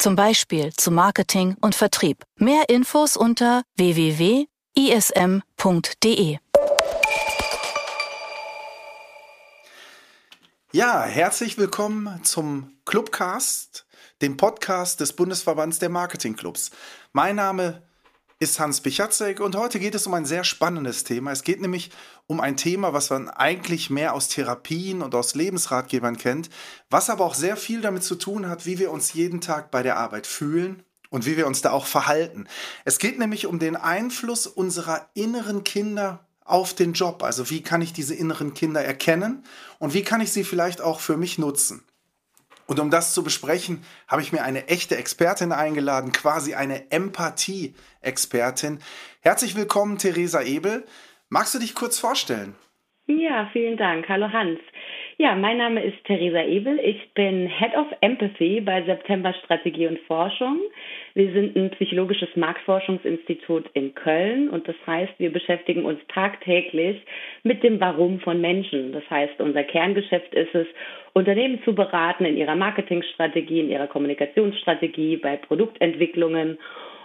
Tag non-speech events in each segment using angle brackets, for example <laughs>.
Zum Beispiel zu Marketing und Vertrieb. Mehr Infos unter www.ism.de. Ja, herzlich willkommen zum Clubcast, dem Podcast des Bundesverbands der Marketingclubs. Mein Name ist Hans Pichatzek und heute geht es um ein sehr spannendes Thema. Es geht nämlich um ein Thema, was man eigentlich mehr aus Therapien und aus Lebensratgebern kennt, was aber auch sehr viel damit zu tun hat, wie wir uns jeden Tag bei der Arbeit fühlen und wie wir uns da auch verhalten. Es geht nämlich um den Einfluss unserer inneren Kinder auf den Job. Also wie kann ich diese inneren Kinder erkennen und wie kann ich sie vielleicht auch für mich nutzen? Und um das zu besprechen, habe ich mir eine echte Expertin eingeladen, quasi eine Empathie-Expertin. Herzlich willkommen, Theresa Ebel. Magst du dich kurz vorstellen? Ja, vielen Dank. Hallo Hans. Ja, mein Name ist Theresa Ebel. Ich bin Head of Empathy bei September Strategie und Forschung. Wir sind ein psychologisches Marktforschungsinstitut in Köln und das heißt, wir beschäftigen uns tagtäglich mit dem Warum von Menschen. Das heißt, unser Kerngeschäft ist es, Unternehmen zu beraten in ihrer Marketingstrategie, in ihrer Kommunikationsstrategie, bei Produktentwicklungen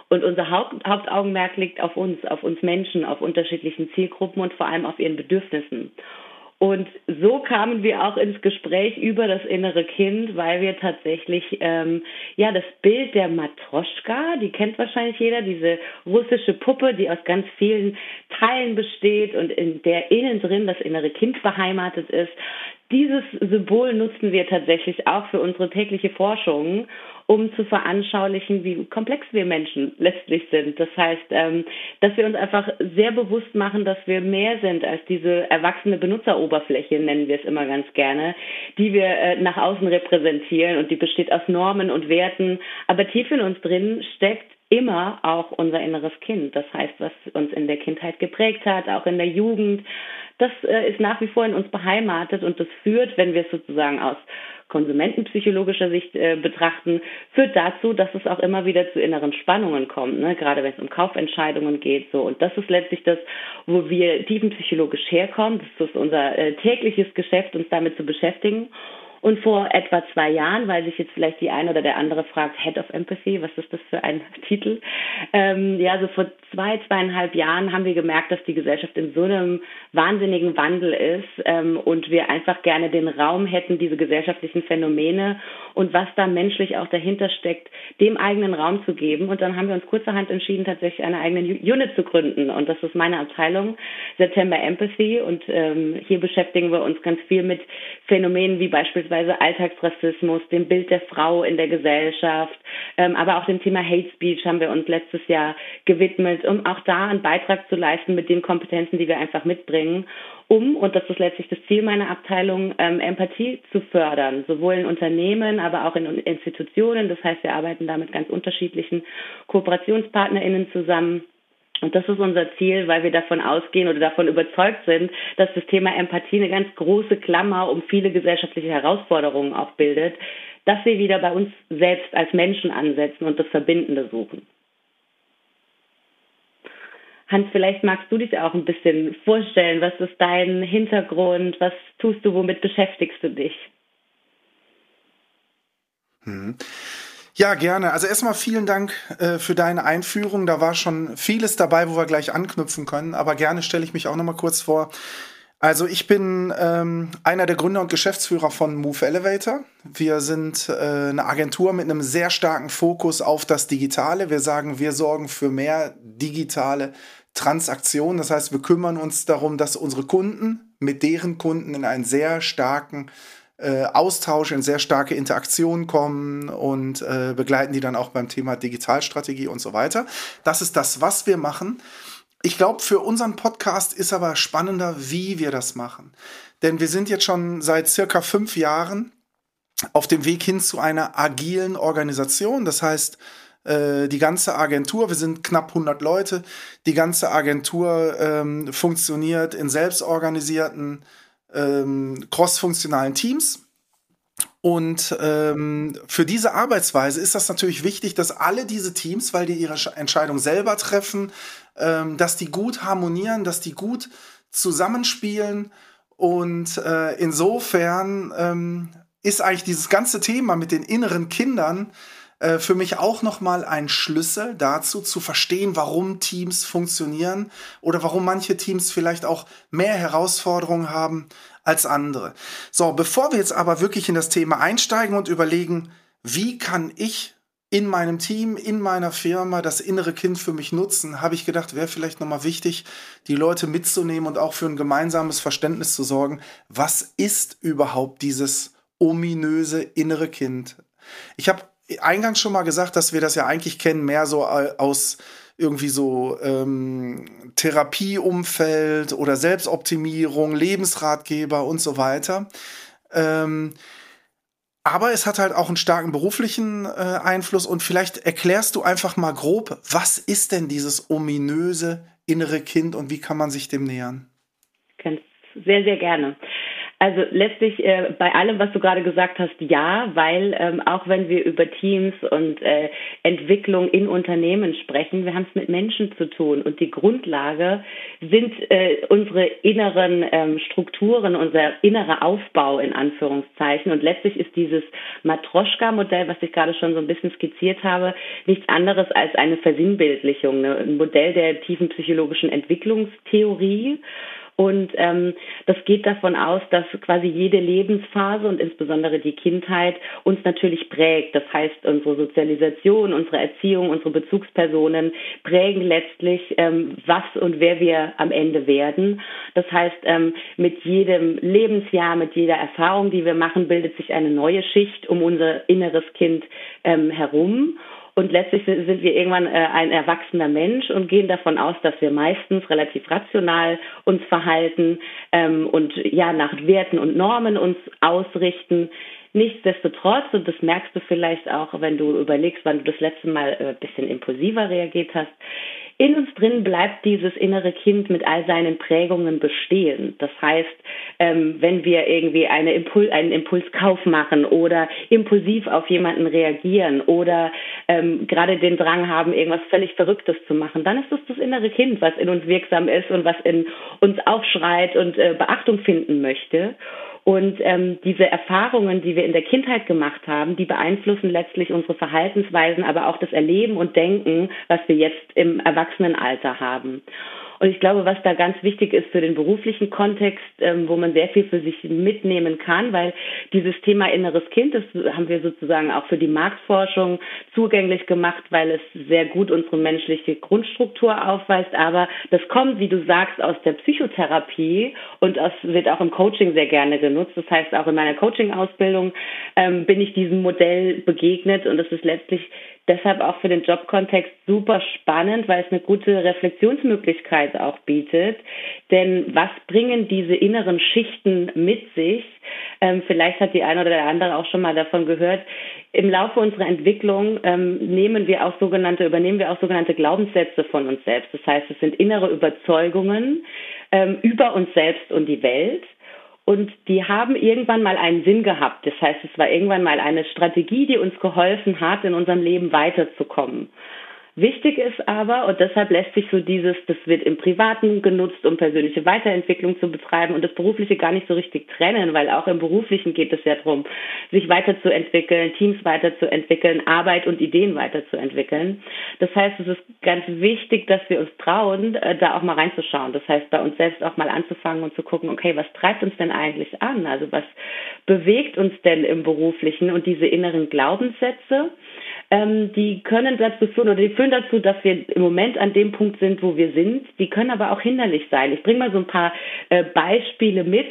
und unser Haupt, Hauptaugenmerk liegt auf uns, auf uns Menschen, auf unterschiedlichen Zielgruppen und vor allem auf ihren Bedürfnissen. Und so kamen wir auch ins Gespräch über das innere Kind, weil wir tatsächlich ähm, ja das Bild der Matroschka, die kennt wahrscheinlich jeder, diese russische Puppe, die aus ganz vielen Teilen besteht und in der innen drin das innere Kind beheimatet ist. Dieses Symbol nutzen wir tatsächlich auch für unsere tägliche Forschung um zu veranschaulichen, wie komplex wir Menschen letztlich sind. Das heißt, ähm, dass wir uns einfach sehr bewusst machen, dass wir mehr sind als diese erwachsene Benutzeroberfläche, nennen wir es immer ganz gerne, die wir äh, nach außen repräsentieren und die besteht aus Normen und Werten. Aber tief in uns drin steckt immer auch unser inneres Kind. Das heißt, was uns in der Kindheit geprägt hat, auch in der Jugend, das äh, ist nach wie vor in uns beheimatet und das führt, wenn wir es sozusagen aus konsumentenpsychologischer Sicht äh, betrachten, führt dazu, dass es auch immer wieder zu inneren Spannungen kommt, ne? gerade wenn es um Kaufentscheidungen geht. So. Und das ist letztlich das, wo wir tiefenpsychologisch herkommen. Das ist unser äh, tägliches Geschäft, uns damit zu beschäftigen. Und vor etwa zwei Jahren, weil sich jetzt vielleicht die eine oder der andere fragt, Head of Empathy, was ist das für ein <laughs> Titel? Ähm, ja, so vor zwei, zweieinhalb Jahren haben wir gemerkt, dass die Gesellschaft in so einem wahnsinnigen Wandel ist ähm, und wir einfach gerne den Raum hätten, diese gesellschaftlichen Phänomene und was da menschlich auch dahinter steckt, dem eigenen Raum zu geben. Und dann haben wir uns kurzerhand entschieden, tatsächlich eine eigene Unit zu gründen. Und das ist meine Abteilung, September Empathy. Und ähm, hier beschäftigen wir uns ganz viel mit Phänomenen wie beispielsweise beispielsweise Alltagsrassismus, dem Bild der Frau in der Gesellschaft, ähm, aber auch dem Thema Hate Speech haben wir uns letztes Jahr gewidmet, um auch da einen Beitrag zu leisten mit den Kompetenzen, die wir einfach mitbringen, um, und das ist letztlich das Ziel meiner Abteilung, ähm, Empathie zu fördern, sowohl in Unternehmen, aber auch in Institutionen. Das heißt, wir arbeiten da mit ganz unterschiedlichen KooperationspartnerInnen zusammen und das ist unser Ziel, weil wir davon ausgehen oder davon überzeugt sind, dass das Thema Empathie eine ganz große Klammer um viele gesellschaftliche Herausforderungen auch bildet, dass wir wieder bei uns selbst als Menschen ansetzen und das Verbindende suchen. Hans, vielleicht magst du dich auch ein bisschen vorstellen. Was ist dein Hintergrund? Was tust du? Womit beschäftigst du dich? Hm. Ja, gerne. Also erstmal vielen Dank äh, für deine Einführung. Da war schon vieles dabei, wo wir gleich anknüpfen können. Aber gerne stelle ich mich auch noch mal kurz vor. Also ich bin ähm, einer der Gründer und Geschäftsführer von Move Elevator. Wir sind äh, eine Agentur mit einem sehr starken Fokus auf das Digitale. Wir sagen, wir sorgen für mehr digitale Transaktionen. Das heißt, wir kümmern uns darum, dass unsere Kunden mit deren Kunden in einen sehr starken äh, Austausch, in sehr starke Interaktion kommen und äh, begleiten die dann auch beim Thema Digitalstrategie und so weiter. Das ist das, was wir machen. Ich glaube, für unseren Podcast ist aber spannender, wie wir das machen. Denn wir sind jetzt schon seit circa fünf Jahren auf dem Weg hin zu einer agilen Organisation. Das heißt, äh, die ganze Agentur, wir sind knapp 100 Leute, die ganze Agentur ähm, funktioniert in selbstorganisierten, ähm, crossfunktionalen Teams. Und ähm, für diese Arbeitsweise ist das natürlich wichtig, dass alle diese Teams, weil die ihre Entscheidung selber treffen, ähm, dass die gut harmonieren, dass die gut zusammenspielen. Und äh, insofern ähm, ist eigentlich dieses ganze Thema mit den inneren Kindern äh, für mich auch nochmal ein Schlüssel dazu, zu verstehen, warum Teams funktionieren oder warum manche Teams vielleicht auch mehr Herausforderungen haben als andere. So, bevor wir jetzt aber wirklich in das Thema einsteigen und überlegen, wie kann ich in meinem Team, in meiner Firma das innere Kind für mich nutzen, habe ich gedacht, wäre vielleicht nochmal wichtig, die Leute mitzunehmen und auch für ein gemeinsames Verständnis zu sorgen. Was ist überhaupt dieses ominöse innere Kind? Ich habe eingangs schon mal gesagt, dass wir das ja eigentlich kennen, mehr so aus irgendwie so ähm, Therapieumfeld oder Selbstoptimierung, Lebensratgeber und so weiter. Ähm, aber es hat halt auch einen starken beruflichen äh, Einfluss und vielleicht erklärst du einfach mal grob, was ist denn dieses ominöse innere Kind und wie kann man sich dem nähern? Sehr, sehr gerne. Also letztlich äh, bei allem, was du gerade gesagt hast, ja, weil ähm, auch wenn wir über Teams und äh, Entwicklung in Unternehmen sprechen, wir haben es mit Menschen zu tun und die Grundlage sind äh, unsere inneren ähm, Strukturen, unser innerer Aufbau in Anführungszeichen und letztlich ist dieses Matroschka-Modell, was ich gerade schon so ein bisschen skizziert habe, nichts anderes als eine Versinnbildlichung, ne? ein Modell der tiefen psychologischen Entwicklungstheorie und ähm, das geht davon aus, dass quasi jede Lebensphase und insbesondere die Kindheit uns natürlich prägt. Das heißt, unsere Sozialisation, unsere Erziehung, unsere Bezugspersonen prägen letztlich, ähm, was und wer wir am Ende werden. Das heißt, ähm, mit jedem Lebensjahr, mit jeder Erfahrung, die wir machen, bildet sich eine neue Schicht um unser inneres Kind ähm, herum. Und letztlich sind wir irgendwann äh, ein erwachsener Mensch und gehen davon aus, dass wir meistens relativ rational uns verhalten ähm, und ja nach Werten und Normen uns ausrichten. Nichtsdestotrotz, und das merkst du vielleicht auch, wenn du überlegst, wann du das letzte Mal ein äh, bisschen impulsiver reagiert hast, in uns drin bleibt dieses innere Kind mit all seinen Prägungen bestehen. Das heißt, ähm, wenn wir irgendwie eine Impul einen Impulskauf machen oder impulsiv auf jemanden reagieren oder ähm, gerade den Drang haben, irgendwas völlig Verrücktes zu machen, dann ist es das innere Kind, was in uns wirksam ist und was in uns aufschreit und äh, Beachtung finden möchte. Und ähm, diese Erfahrungen, die wir in der Kindheit gemacht haben, die beeinflussen letztlich unsere Verhaltensweisen, aber auch das Erleben und Denken, was wir jetzt im Erwachsenenalter haben. Und ich glaube, was da ganz wichtig ist für den beruflichen Kontext, ähm, wo man sehr viel für sich mitnehmen kann, weil dieses Thema inneres Kind, das haben wir sozusagen auch für die Marktforschung zugänglich gemacht, weil es sehr gut unsere menschliche Grundstruktur aufweist. Aber das kommt, wie du sagst, aus der Psychotherapie und das wird auch im Coaching sehr gerne genutzt. Das heißt, auch in meiner Coaching-Ausbildung ähm, bin ich diesem Modell begegnet und es ist letztlich deshalb auch für den Jobkontext super spannend, weil es eine gute Reflexionsmöglichkeit auch bietet. Denn was bringen diese inneren Schichten mit sich? Ähm, vielleicht hat die eine oder der andere auch schon mal davon gehört. Im Laufe unserer Entwicklung ähm, nehmen wir auch sogenannte, übernehmen wir auch sogenannte Glaubenssätze von uns selbst. Das heißt, es sind innere Überzeugungen ähm, über uns selbst und die Welt. Und die haben irgendwann mal einen Sinn gehabt. Das heißt, es war irgendwann mal eine Strategie, die uns geholfen hat, in unserem Leben weiterzukommen. Wichtig ist aber, und deshalb lässt sich so dieses, das wird im Privaten genutzt, um persönliche Weiterentwicklung zu betreiben und das Berufliche gar nicht so richtig trennen, weil auch im Beruflichen geht es ja darum, sich weiterzuentwickeln, Teams weiterzuentwickeln, Arbeit und Ideen weiterzuentwickeln. Das heißt, es ist ganz wichtig, dass wir uns trauen, äh, da auch mal reinzuschauen. Das heißt, bei uns selbst auch mal anzufangen und zu gucken, okay, was treibt uns denn eigentlich an? Also was bewegt uns denn im Beruflichen und diese inneren Glaubenssätze? Ähm, die können dazu führen oder die führen dazu, dass wir im Moment an dem Punkt sind, wo wir sind. Die können aber auch hinderlich sein. Ich bringe mal so ein paar äh, Beispiele mit,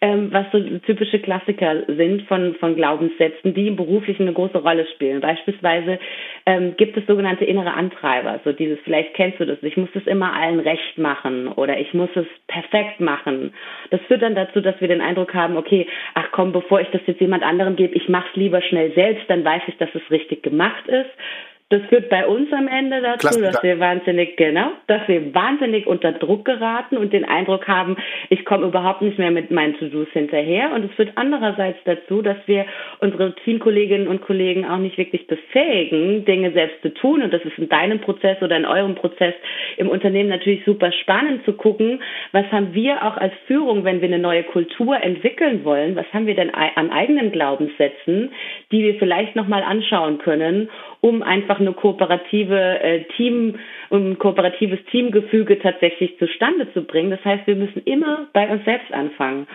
ähm, was so typische Klassiker sind von, von Glaubenssätzen, die im Beruflichen eine große Rolle spielen. Beispielsweise ähm, gibt es sogenannte innere Antreiber. So dieses, vielleicht kennst du das, ich muss es immer allen recht machen oder ich muss es perfekt machen. Das führt dann dazu, dass wir den Eindruck haben, okay, ach komm, bevor ich das jetzt jemand anderem gebe, ich mache es lieber schnell selbst, dann weiß ich, dass es richtig gemacht ist. Das führt bei uns am Ende dazu, Klasse, dass wir wahnsinnig, genau, dass wir wahnsinnig unter Druck geraten und den Eindruck haben, ich komme überhaupt nicht mehr mit meinen To-Dos hinterher. Und es führt andererseits dazu, dass wir unsere Teamkolleginnen und Kollegen auch nicht wirklich befähigen, Dinge selbst zu tun. Und das ist in deinem Prozess oder in eurem Prozess im Unternehmen natürlich super spannend zu gucken, was haben wir auch als Führung, wenn wir eine neue Kultur entwickeln wollen, was haben wir denn an eigenen Glaubenssätzen, die wir vielleicht nochmal anschauen können um einfach eine kooperative äh, Team, um ein kooperatives Teamgefüge tatsächlich zustande zu bringen. Das heißt, wir müssen immer bei uns selbst anfangen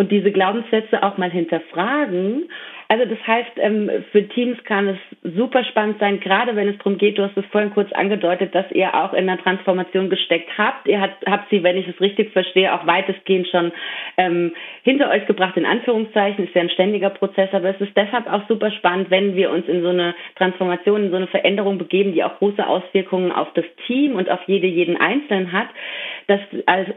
und diese Glaubenssätze auch mal hinterfragen also das heißt, ähm, für Teams kann es super spannend sein, gerade wenn es darum geht, du hast es vorhin kurz angedeutet, dass ihr auch in der Transformation gesteckt habt. Ihr habt, habt sie, wenn ich es richtig verstehe, auch weitestgehend schon ähm, hinter euch gebracht, in Anführungszeichen, ist ja ein ständiger Prozess, aber es ist deshalb auch super spannend, wenn wir uns in so eine Transformation, in so eine Veränderung begeben, die auch große Auswirkungen auf das Team und auf jede, jeden Einzelnen hat, dass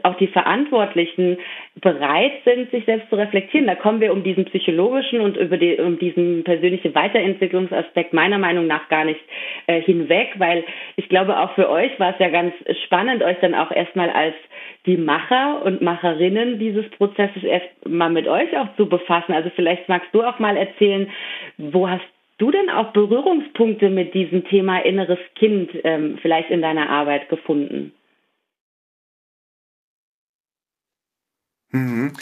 auch die Verantwortlichen bereit sind, sich selbst zu reflektieren. Da kommen wir um diesen psychologischen und über die, um diesen persönlichen Weiterentwicklungsaspekt meiner Meinung nach gar nicht äh, hinweg, weil ich glaube, auch für euch war es ja ganz spannend, euch dann auch erstmal als die Macher und Macherinnen dieses Prozesses erst mal mit euch auch zu befassen. Also vielleicht magst du auch mal erzählen, wo hast du denn auch Berührungspunkte mit diesem Thema inneres Kind ähm, vielleicht in deiner Arbeit gefunden? Mhm.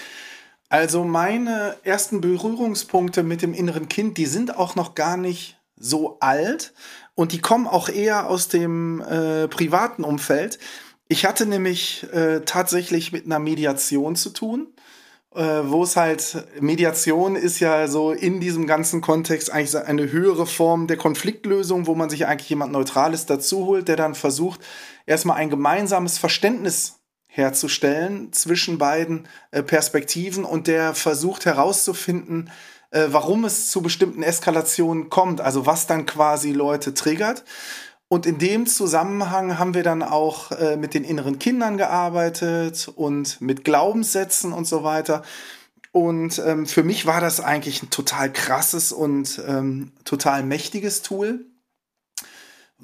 Also meine ersten Berührungspunkte mit dem inneren Kind, die sind auch noch gar nicht so alt und die kommen auch eher aus dem äh, privaten Umfeld. Ich hatte nämlich äh, tatsächlich mit einer Mediation zu tun, äh, wo es halt, Mediation ist ja so in diesem ganzen Kontext eigentlich eine höhere Form der Konfliktlösung, wo man sich eigentlich jemand Neutrales dazu holt, der dann versucht, erstmal ein gemeinsames Verständnis herzustellen zwischen beiden äh, Perspektiven und der versucht herauszufinden, äh, warum es zu bestimmten Eskalationen kommt, also was dann quasi Leute triggert. Und in dem Zusammenhang haben wir dann auch äh, mit den inneren Kindern gearbeitet und mit Glaubenssätzen und so weiter. Und ähm, für mich war das eigentlich ein total krasses und ähm, total mächtiges Tool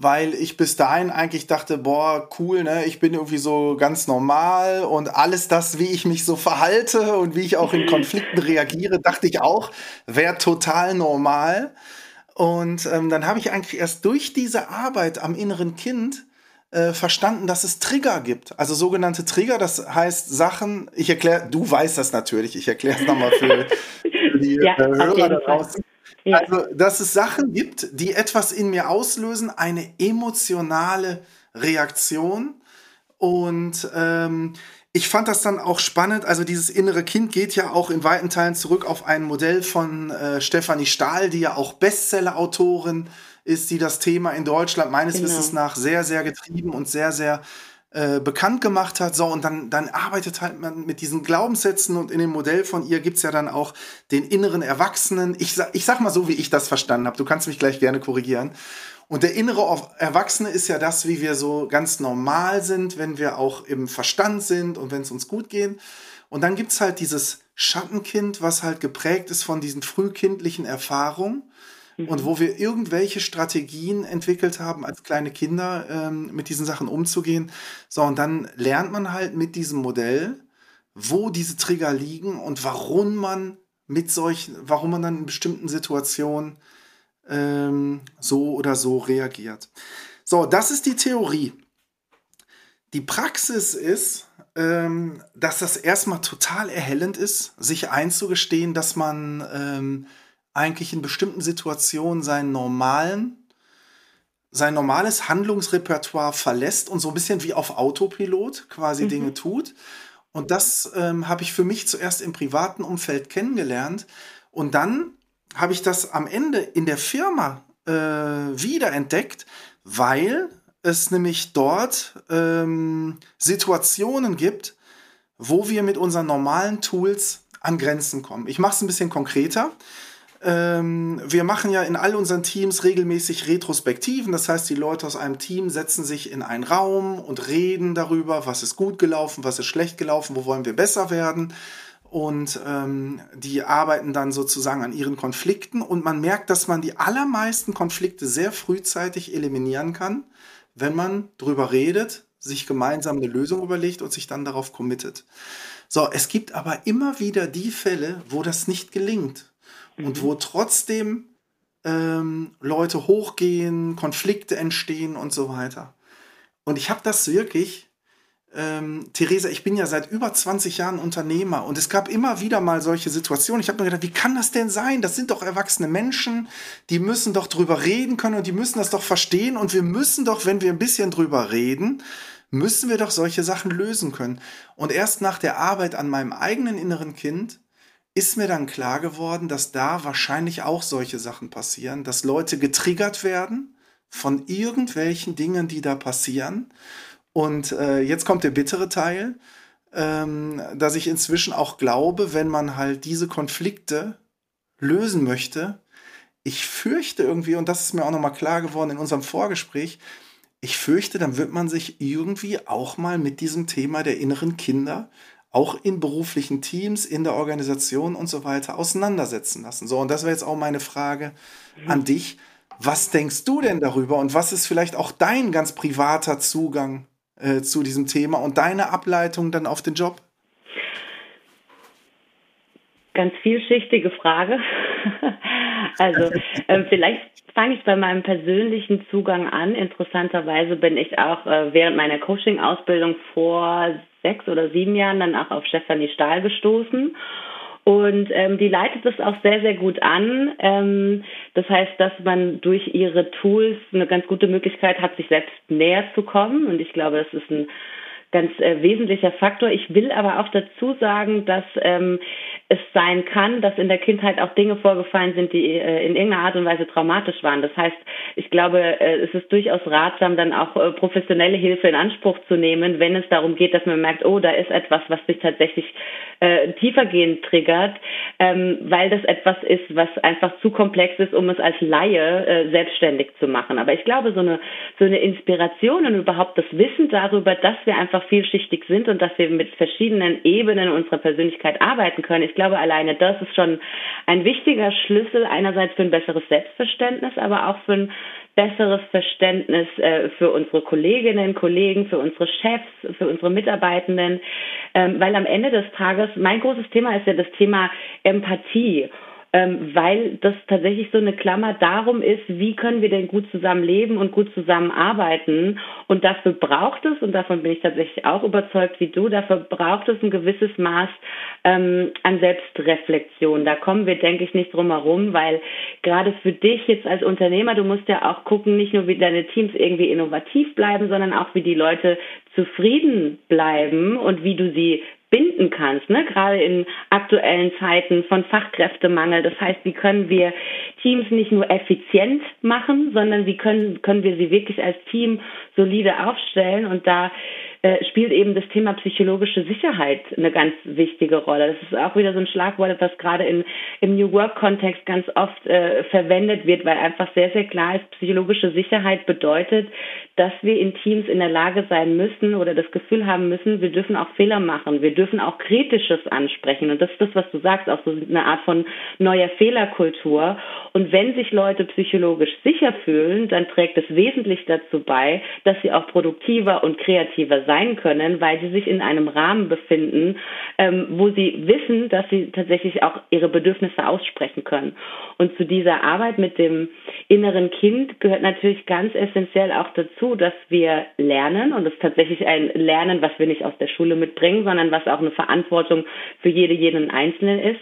weil ich bis dahin eigentlich dachte, boah, cool, ne, ich bin irgendwie so ganz normal und alles das, wie ich mich so verhalte und wie ich auch in Konflikten reagiere, dachte ich auch, wäre total normal. Und ähm, dann habe ich eigentlich erst durch diese Arbeit am inneren Kind äh, verstanden, dass es Trigger gibt. Also sogenannte Trigger, das heißt Sachen, ich erkläre, du weißt das natürlich, ich erkläre es nochmal für, <laughs> die ja, äh, Hörer da draußen. Ja. Also, dass es Sachen gibt, die etwas in mir auslösen, eine emotionale Reaktion. Und ähm, ich fand das dann auch spannend. Also dieses innere Kind geht ja auch in weiten Teilen zurück auf ein Modell von äh, Stefanie Stahl, die ja auch Bestseller-Autorin ist, die das Thema in Deutschland meines genau. Wissens nach sehr, sehr getrieben und sehr, sehr äh, bekannt gemacht hat. So, und dann, dann arbeitet halt man mit diesen Glaubenssätzen und in dem Modell von ihr gibt es ja dann auch den inneren Erwachsenen. Ich, sag, ich sag mal so, wie ich das verstanden habe. Du kannst mich gleich gerne korrigieren. Und der innere Erwachsene ist ja das, wie wir so ganz normal sind, wenn wir auch im Verstand sind und wenn es uns gut geht. Und dann gibt es halt dieses Schattenkind, was halt geprägt ist von diesen frühkindlichen Erfahrungen und wo wir irgendwelche Strategien entwickelt haben, als kleine Kinder ähm, mit diesen Sachen umzugehen. So, und dann lernt man halt mit diesem Modell, wo diese Trigger liegen und warum man mit solchen, warum man dann in bestimmten Situationen ähm, so oder so reagiert. So, das ist die Theorie. Die Praxis ist, ähm, dass das erstmal total erhellend ist, sich einzugestehen, dass man ähm, eigentlich in bestimmten Situationen seinen normalen, sein normales Handlungsrepertoire verlässt und so ein bisschen wie auf Autopilot quasi mhm. Dinge tut. Und das ähm, habe ich für mich zuerst im privaten Umfeld kennengelernt. Und dann habe ich das am Ende in der Firma äh, wiederentdeckt, weil es nämlich dort ähm, Situationen gibt, wo wir mit unseren normalen Tools an Grenzen kommen. Ich mache es ein bisschen konkreter. Ähm, wir machen ja in all unseren Teams regelmäßig Retrospektiven. Das heißt, die Leute aus einem Team setzen sich in einen Raum und reden darüber, was ist gut gelaufen, was ist schlecht gelaufen, wo wollen wir besser werden. und ähm, die arbeiten dann sozusagen an ihren Konflikten und man merkt, dass man die allermeisten Konflikte sehr frühzeitig eliminieren kann, wenn man drüber redet, sich gemeinsam eine Lösung überlegt und sich dann darauf committet. So, es gibt aber immer wieder die Fälle, wo das nicht gelingt und mhm. wo trotzdem ähm, Leute hochgehen, Konflikte entstehen und so weiter. Und ich habe das wirklich ähm, Theresa, ich bin ja seit über 20 Jahren Unternehmer und es gab immer wieder mal solche Situationen. Ich habe mir gedacht, wie kann das denn sein? Das sind doch erwachsene Menschen, die müssen doch drüber reden können und die müssen das doch verstehen und wir müssen doch, wenn wir ein bisschen drüber reden, müssen wir doch solche Sachen lösen können. Und erst nach der Arbeit an meinem eigenen inneren Kind ist mir dann klar geworden, dass da wahrscheinlich auch solche Sachen passieren, dass Leute getriggert werden von irgendwelchen Dingen, die da passieren. Und äh, jetzt kommt der bittere Teil, ähm, dass ich inzwischen auch glaube, wenn man halt diese Konflikte lösen möchte, ich fürchte irgendwie, und das ist mir auch nochmal klar geworden in unserem Vorgespräch, ich fürchte, dann wird man sich irgendwie auch mal mit diesem Thema der inneren Kinder auch in beruflichen Teams, in der Organisation und so weiter auseinandersetzen lassen. So, und das wäre jetzt auch meine Frage mhm. an dich. Was denkst du denn darüber und was ist vielleicht auch dein ganz privater Zugang äh, zu diesem Thema und deine Ableitung dann auf den Job? Ganz vielschichtige Frage. <laughs> also äh, vielleicht fange ich bei meinem persönlichen Zugang an. Interessanterweise bin ich auch äh, während meiner Coaching-Ausbildung vor sechs oder sieben Jahren dann auch auf Stefanie Stahl gestoßen und ähm, die leitet es auch sehr, sehr gut an. Ähm, das heißt, dass man durch ihre Tools eine ganz gute Möglichkeit hat, sich selbst näher zu kommen. Und ich glaube, das ist ein ganz äh, wesentlicher Faktor. Ich will aber auch dazu sagen, dass ähm, es sein kann, dass in der Kindheit auch Dinge vorgefallen sind, die äh, in irgendeiner Art und Weise traumatisch waren. Das heißt, ich glaube, äh, es ist durchaus ratsam, dann auch äh, professionelle Hilfe in Anspruch zu nehmen, wenn es darum geht, dass man merkt, oh, da ist etwas, was sich tatsächlich tiefergehend triggert, ähm, weil das etwas ist, was einfach zu komplex ist, um es als Laie selbstständig zu machen. Aber ich glaube, so eine, so eine Inspiration und überhaupt das Wissen darüber, dass wir einfach vielschichtig sind und dass wir mit verschiedenen Ebenen unserer Persönlichkeit arbeiten können, ich glaube, alleine das ist schon ein wichtiger Schlüssel einerseits für ein besseres Selbstverständnis, aber auch für ein besseres Verständnis äh, für unsere Kolleginnen, Kollegen, für unsere Chefs, für unsere Mitarbeitenden, ähm, weil am Ende des Tages mein großes Thema ist ja das Thema Empathie ähm, weil das tatsächlich so eine Klammer darum ist, wie können wir denn gut zusammenleben und gut zusammenarbeiten. Und dafür braucht es, und davon bin ich tatsächlich auch überzeugt wie du, dafür braucht es ein gewisses Maß ähm, an Selbstreflexion. Da kommen wir, denke ich, nicht drum herum, weil gerade für dich jetzt als Unternehmer, du musst ja auch gucken, nicht nur wie deine Teams irgendwie innovativ bleiben, sondern auch wie die Leute zufrieden bleiben und wie du sie binden kannst, ne? gerade in aktuellen Zeiten von Fachkräftemangel. Das heißt, wie können wir Teams nicht nur effizient machen, sondern wie können, können wir sie wirklich als Team solide aufstellen und da äh, spielt eben das Thema psychologische Sicherheit eine ganz wichtige Rolle. Das ist auch wieder so ein Schlagwort, das gerade in, im New Work-Kontext ganz oft äh, verwendet wird, weil einfach sehr, sehr klar ist, psychologische Sicherheit bedeutet, dass wir in Teams in der Lage sein müssen oder das Gefühl haben müssen, wir dürfen auch Fehler machen, wir dürfen auch Kritisches ansprechen. Und das ist das, was du sagst, auch so eine Art von neuer Fehlerkultur. Und wenn sich Leute psychologisch sicher fühlen, dann trägt es wesentlich dazu bei, dass sie auch produktiver und kreativer sein können, weil sie sich in einem Rahmen befinden, ähm, wo sie wissen, dass sie tatsächlich auch ihre Bedürfnisse aussprechen können. Und zu dieser Arbeit mit dem inneren Kind gehört natürlich ganz essentiell auch dazu, dass wir lernen und es tatsächlich ein Lernen, was wir nicht aus der Schule mitbringen, sondern was auch eine Verantwortung für jede, jeden Einzelnen ist,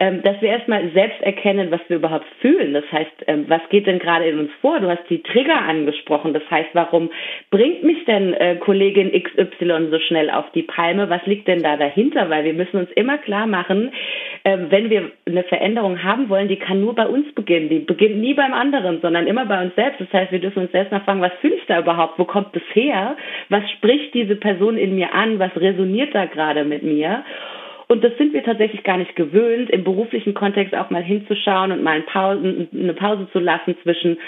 ähm, dass wir erstmal selbst erkennen, was wir überhaupt fühlen. Das heißt, ähm, was geht denn gerade in uns vor? Du hast die Trigger angesprochen. Das heißt, warum bringt mich denn äh, Kollegin XY so schnell auf die Palme? Was liegt denn da dahinter? Weil wir müssen uns immer klar machen, äh, wenn wir eine Veränderung haben wollen, die kann nur bei uns beginnen. Die beginnt nie beim anderen, sondern immer bei uns selbst. Das heißt, wir dürfen uns selbst mal fragen, was fühle ich da überhaupt? Wo kommt es her? Was spricht diese Person in mir an? Was resoniert da gerade mit mir? Und das sind wir tatsächlich gar nicht gewöhnt, im beruflichen Kontext auch mal hinzuschauen und mal eine Pause zu lassen zwischen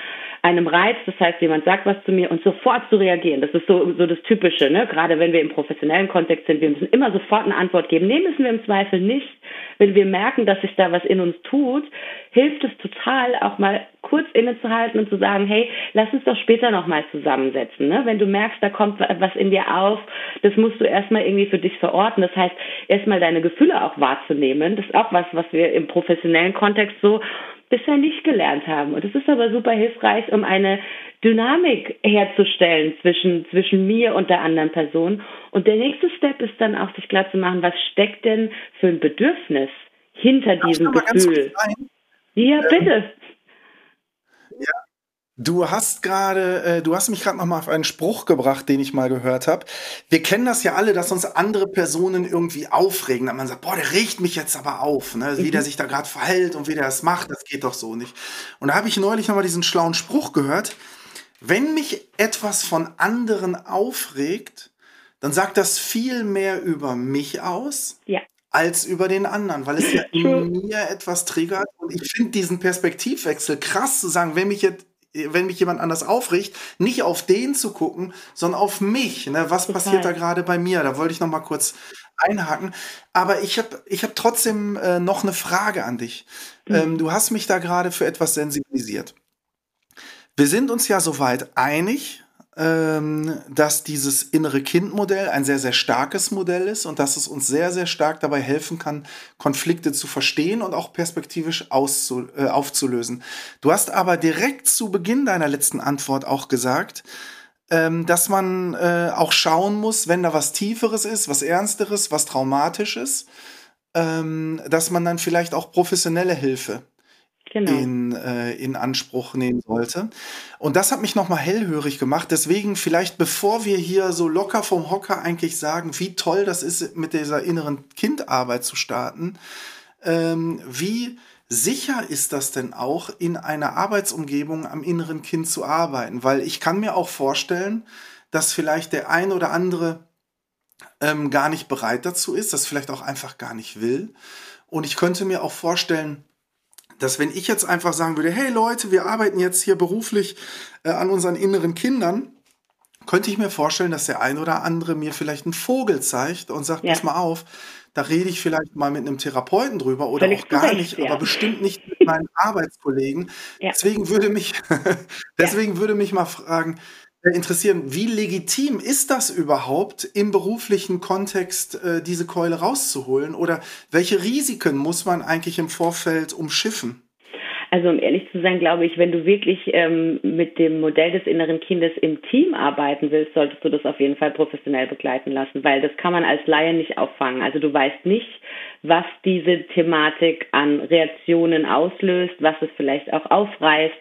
einem Reiz, das heißt, jemand sagt was zu mir und sofort zu reagieren. Das ist so, so das Typische, ne? gerade wenn wir im professionellen Kontext sind. Wir müssen immer sofort eine Antwort geben. Nee, müssen wir im Zweifel nicht. Wenn wir merken, dass sich da was in uns tut, hilft es total, auch mal kurz innezuhalten und zu sagen, hey, lass uns doch später nochmal zusammensetzen. Ne? Wenn du merkst, da kommt was in dir auf, das musst du erstmal irgendwie für dich verorten. Das heißt, erstmal deine Gefühle auch wahrzunehmen. Das ist auch was, was wir im professionellen Kontext so bisher nicht gelernt haben. Und es ist aber super hilfreich, um eine Dynamik herzustellen zwischen, zwischen mir und der anderen Person. Und der nächste Step ist dann auch, sich klar zu machen, was steckt denn für ein Bedürfnis hinter diesem Gefühl? Ja, bitte. Du hast gerade, äh, du hast mich gerade noch mal auf einen Spruch gebracht, den ich mal gehört habe. Wir kennen das ja alle, dass uns andere Personen irgendwie aufregen, dass man sagt, boah, der regt mich jetzt aber auf, ne? wie der mhm. sich da gerade verhält und wie der das macht, das geht doch so nicht. Und da habe ich neulich noch mal diesen schlauen Spruch gehört: Wenn mich etwas von anderen aufregt, dann sagt das viel mehr über mich aus. Ja als über den anderen, weil es ja <laughs> in mir etwas triggert. Und ich finde diesen Perspektivwechsel krass zu sagen, wenn mich jetzt wenn mich jemand anders aufricht, nicht auf den zu gucken, sondern auf mich. Ne? Was Total. passiert da gerade bei mir? Da wollte ich noch mal kurz einhaken. Aber ich habe ich hab trotzdem äh, noch eine Frage an dich. Mhm. Ähm, du hast mich da gerade für etwas sensibilisiert. Wir sind uns ja soweit einig, dass dieses innere Kindmodell ein sehr, sehr starkes Modell ist und dass es uns sehr, sehr stark dabei helfen kann, Konflikte zu verstehen und auch perspektivisch äh, aufzulösen. Du hast aber direkt zu Beginn deiner letzten Antwort auch gesagt, ähm, dass man äh, auch schauen muss, wenn da was Tieferes ist, was Ernsteres, was Traumatisches, ähm, dass man dann vielleicht auch professionelle Hilfe genau. in, äh, in Anspruch nehmen sollte. Und das hat mich nochmal hellhörig gemacht. Deswegen vielleicht, bevor wir hier so locker vom Hocker eigentlich sagen, wie toll das ist, mit dieser inneren Kindarbeit zu starten, ähm, wie sicher ist das denn auch, in einer Arbeitsumgebung am inneren Kind zu arbeiten? Weil ich kann mir auch vorstellen, dass vielleicht der ein oder andere ähm, gar nicht bereit dazu ist, das vielleicht auch einfach gar nicht will. Und ich könnte mir auch vorstellen, dass wenn ich jetzt einfach sagen würde, hey Leute, wir arbeiten jetzt hier beruflich äh, an unseren inneren Kindern, könnte ich mir vorstellen, dass der ein oder andere mir vielleicht einen Vogel zeigt und sagt, ja. pass mal auf, da rede ich vielleicht mal mit einem Therapeuten drüber oder Völlig auch gar nicht, ja. aber bestimmt nicht mit meinen <laughs> Arbeitskollegen. Ja. Deswegen würde mich, <laughs> deswegen würde mich mal fragen, interessieren, wie legitim ist das überhaupt im beruflichen Kontext, äh, diese Keule rauszuholen? Oder welche Risiken muss man eigentlich im Vorfeld umschiffen? Also um ehrlich zu sein, glaube ich, wenn du wirklich ähm, mit dem Modell des inneren Kindes im Team arbeiten willst, solltest du das auf jeden Fall professionell begleiten lassen, weil das kann man als Laie nicht auffangen. Also du weißt nicht, was diese Thematik an Reaktionen auslöst, was es vielleicht auch aufreißt.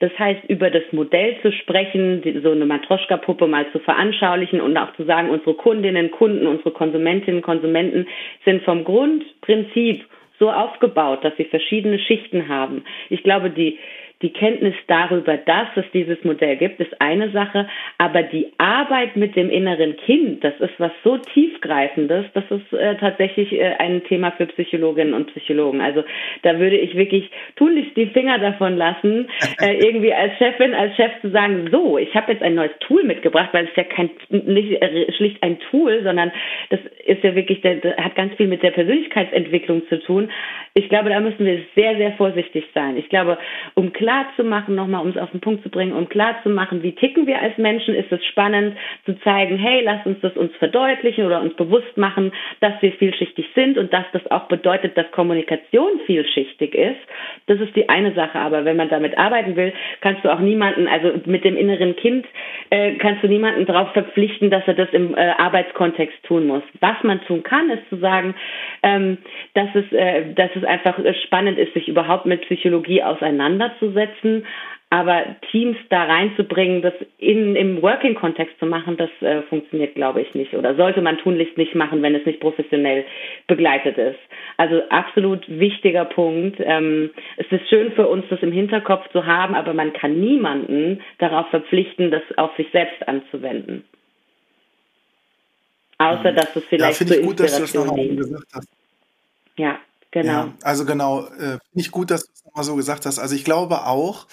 Das heißt, über das Modell zu sprechen, so eine Matroschka-Puppe mal zu veranschaulichen und auch zu sagen, unsere Kundinnen, Kunden, unsere Konsumentinnen, Konsumenten sind vom Grundprinzip so aufgebaut, dass sie verschiedene Schichten haben. Ich glaube, die die Kenntnis darüber, dass es dieses Modell gibt, ist eine Sache, aber die Arbeit mit dem inneren Kind, das ist was so tiefgreifendes, das ist äh, tatsächlich äh, ein Thema für Psychologinnen und Psychologen. Also da würde ich wirklich tunlichst die Finger davon lassen, <laughs> äh, irgendwie als Chefin, als Chef zu sagen, so, ich habe jetzt ein neues Tool mitgebracht, weil es ja kein nicht äh, schlicht ein Tool, sondern das ist ja wirklich, der hat ganz viel mit der Persönlichkeitsentwicklung zu tun. Ich glaube, da müssen wir sehr, sehr vorsichtig sein. Ich glaube, um klar klar zu machen, nochmal um es auf den Punkt zu bringen, um klar zu machen, wie ticken wir als Menschen, ist es spannend zu zeigen, hey, lass uns das uns verdeutlichen oder uns bewusst machen, dass wir vielschichtig sind und dass das auch bedeutet, dass Kommunikation vielschichtig ist. Das ist die eine Sache, aber wenn man damit arbeiten will, kannst du auch niemanden, also mit dem inneren Kind, äh, kannst du niemanden darauf verpflichten, dass er das im äh, Arbeitskontext tun muss. Was man tun kann, ist zu sagen, ähm, dass es, äh, dass es einfach spannend ist, sich überhaupt mit Psychologie auseinanderzusetzen umzusetzen, aber Teams da reinzubringen, das in, im Working-Kontext zu machen, das äh, funktioniert, glaube ich, nicht. Oder sollte man tunlichst nicht machen, wenn es nicht professionell begleitet ist. Also absolut wichtiger Punkt. Ähm, es ist schön für uns, das im Hinterkopf zu haben, aber man kann niemanden darauf verpflichten, das auf sich selbst anzuwenden. Außer, dass es vielleicht ja, zur gut, Inspiration dient. Ja, genau. Ja, also genau, äh, finde ich gut, dass du es nochmal so gesagt hast. Also ich glaube auch,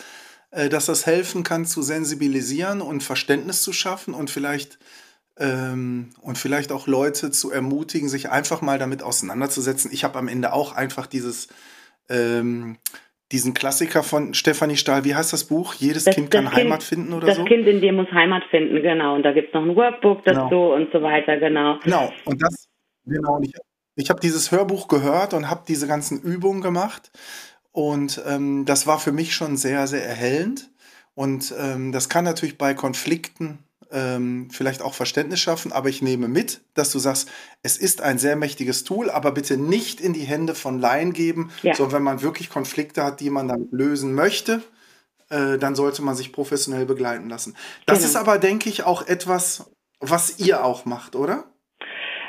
äh, dass das helfen kann zu sensibilisieren und Verständnis zu schaffen und vielleicht ähm, und vielleicht auch Leute zu ermutigen, sich einfach mal damit auseinanderzusetzen. Ich habe am Ende auch einfach dieses ähm, diesen Klassiker von Stefanie Stahl, wie heißt das Buch? Jedes das, Kind kann kind, Heimat finden oder das so? Das Kind in dir muss Heimat finden, genau. Und da gibt es noch ein Workbook dazu genau. und so weiter, genau. Genau, und das, genau, und ich, ich habe dieses Hörbuch gehört und habe diese ganzen Übungen gemacht. Und ähm, das war für mich schon sehr, sehr erhellend. Und ähm, das kann natürlich bei Konflikten ähm, vielleicht auch Verständnis schaffen, aber ich nehme mit, dass du sagst, es ist ein sehr mächtiges Tool, aber bitte nicht in die Hände von Laien geben, ja. sondern wenn man wirklich Konflikte hat, die man dann lösen möchte, äh, dann sollte man sich professionell begleiten lassen. Das genau. ist aber, denke ich, auch etwas, was ihr auch macht, oder?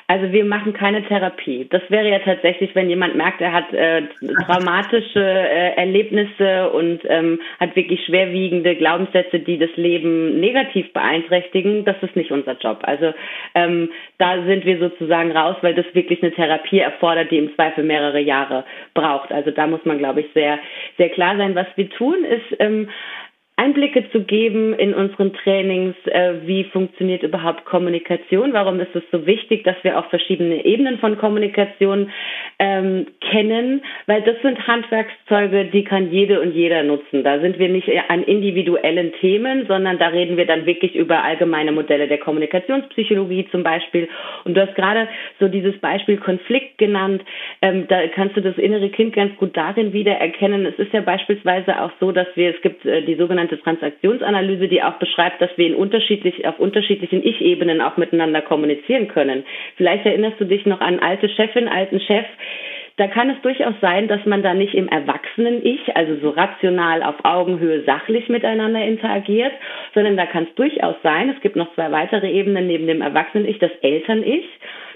Also wir machen keine Therapie. Das wäre ja tatsächlich, wenn jemand merkt, er hat äh, traumatische äh, Erlebnisse und ähm, hat wirklich schwerwiegende Glaubenssätze, die das Leben negativ beeinträchtigen. Das ist nicht unser Job. Also ähm, da sind wir sozusagen raus, weil das wirklich eine Therapie erfordert, die im Zweifel mehrere Jahre braucht. Also da muss man, glaube ich, sehr, sehr klar sein. Was wir tun, ist ähm, Einblicke zu geben in unseren Trainings, äh, wie funktioniert überhaupt Kommunikation, warum ist es so wichtig, dass wir auch verschiedene Ebenen von Kommunikation ähm, kennen, weil das sind Handwerkszeuge, die kann jede und jeder nutzen. Da sind wir nicht an individuellen Themen, sondern da reden wir dann wirklich über allgemeine Modelle der Kommunikationspsychologie zum Beispiel. Und du hast gerade so dieses Beispiel Konflikt genannt. Ähm, da kannst du das innere Kind ganz gut darin wiedererkennen. Es ist ja beispielsweise auch so, dass wir, es gibt äh, die sogenannte sogenannte Transaktionsanalyse, die auch beschreibt, dass wir in unterschiedlich, auf unterschiedlichen Ich-Ebenen auch miteinander kommunizieren können. Vielleicht erinnerst du dich noch an alte Chefin, alten Chef, da kann es durchaus sein, dass man da nicht im Erwachsenen-Ich, also so rational auf Augenhöhe sachlich miteinander interagiert, sondern da kann es durchaus sein, es gibt noch zwei weitere Ebenen neben dem Erwachsenen-Ich, das Eltern-Ich.